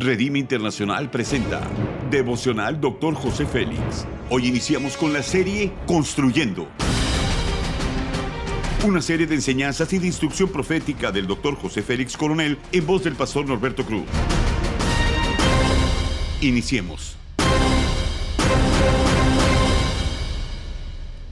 Redime Internacional presenta Devocional Dr. José Félix. Hoy iniciamos con la serie Construyendo. Una serie de enseñanzas y de instrucción profética del Dr. José Félix Coronel en voz del pastor Norberto Cruz. Iniciemos.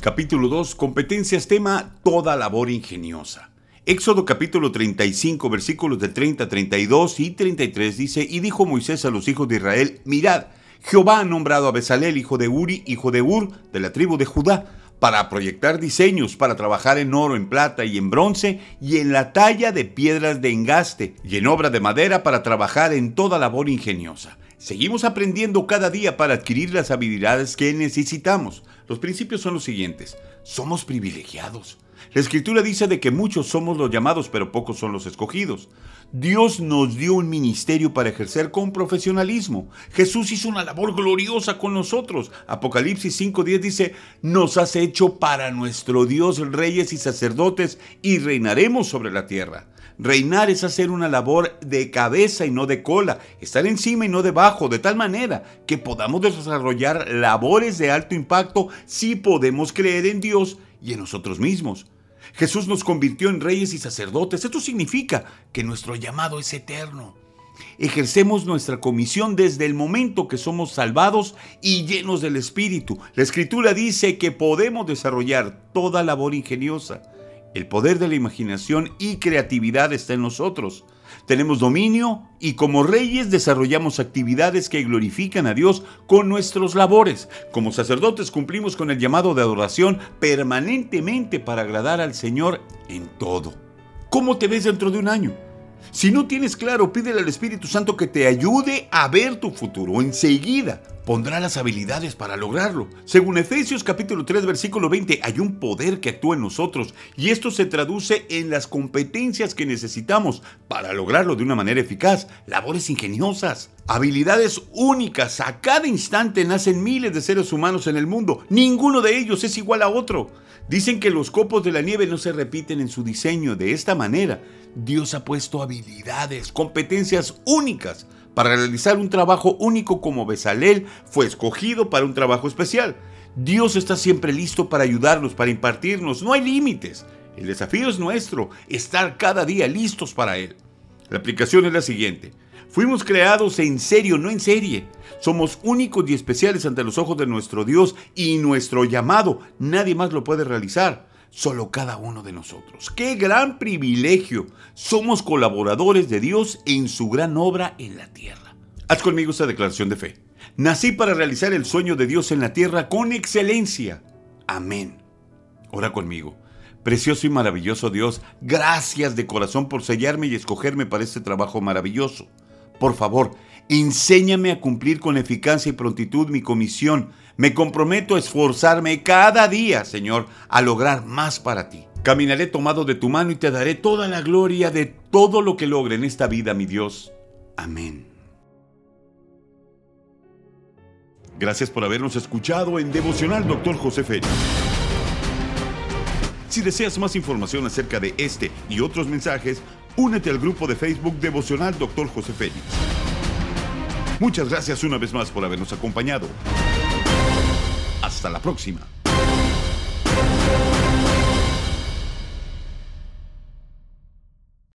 Capítulo 2. Competencias tema Toda labor ingeniosa. Éxodo capítulo 35 versículos de 30, 32 y 33 dice, y dijo Moisés a los hijos de Israel, mirad, Jehová ha nombrado a Besalel, hijo de Uri, hijo de Ur, de la tribu de Judá, para proyectar diseños, para trabajar en oro, en plata y en bronce, y en la talla de piedras de engaste, y en obra de madera para trabajar en toda labor ingeniosa. Seguimos aprendiendo cada día para adquirir las habilidades que necesitamos. Los principios son los siguientes. Somos privilegiados. La escritura dice de que muchos somos los llamados, pero pocos son los escogidos. Dios nos dio un ministerio para ejercer con profesionalismo. Jesús hizo una labor gloriosa con nosotros. Apocalipsis 5.10 dice, nos has hecho para nuestro Dios reyes y sacerdotes y reinaremos sobre la tierra. Reinar es hacer una labor de cabeza y no de cola, estar encima y no debajo, de tal manera que podamos desarrollar labores de alto impacto si podemos creer en Dios y en nosotros mismos. Jesús nos convirtió en reyes y sacerdotes. Esto significa que nuestro llamado es eterno. Ejercemos nuestra comisión desde el momento que somos salvados y llenos del Espíritu. La Escritura dice que podemos desarrollar toda labor ingeniosa. El poder de la imaginación y creatividad está en nosotros. Tenemos dominio y como reyes desarrollamos actividades que glorifican a Dios con nuestros labores. Como sacerdotes cumplimos con el llamado de adoración permanentemente para agradar al Señor en todo. ¿Cómo te ves dentro de un año? Si no tienes claro, pídele al Espíritu Santo que te ayude a ver tu futuro. Enseguida pondrá las habilidades para lograrlo. Según Efesios capítulo 3 versículo 20, hay un poder que actúa en nosotros y esto se traduce en las competencias que necesitamos para lograrlo de una manera eficaz. Labores ingeniosas, habilidades únicas. A cada instante nacen miles de seres humanos en el mundo. Ninguno de ellos es igual a otro. Dicen que los copos de la nieve no se repiten en su diseño. De esta manera, Dios ha puesto habilidades, competencias únicas para realizar un trabajo único como Besalel fue escogido para un trabajo especial. Dios está siempre listo para ayudarnos, para impartirnos. No hay límites. El desafío es nuestro, estar cada día listos para Él. La aplicación es la siguiente. Fuimos creados en serio, no en serie. Somos únicos y especiales ante los ojos de nuestro Dios y nuestro llamado. Nadie más lo puede realizar solo cada uno de nosotros. ¡Qué gran privilegio! Somos colaboradores de Dios en su gran obra en la tierra. Haz conmigo esta declaración de fe. Nací para realizar el sueño de Dios en la tierra con excelencia. Amén. Ora conmigo. Precioso y maravilloso Dios, gracias de corazón por sellarme y escogerme para este trabajo maravilloso. Por favor, enséñame a cumplir con eficacia y prontitud mi comisión me comprometo a esforzarme cada día, Señor, a lograr más para ti. Caminaré tomado de tu mano y te daré toda la gloria de todo lo que logre en esta vida, mi Dios. Amén. Gracias por habernos escuchado en Devocional Doctor José Félix. Si deseas más información acerca de este y otros mensajes, únete al grupo de Facebook Devocional Doctor José Félix. Muchas gracias una vez más por habernos acompañado. Hasta la próxima.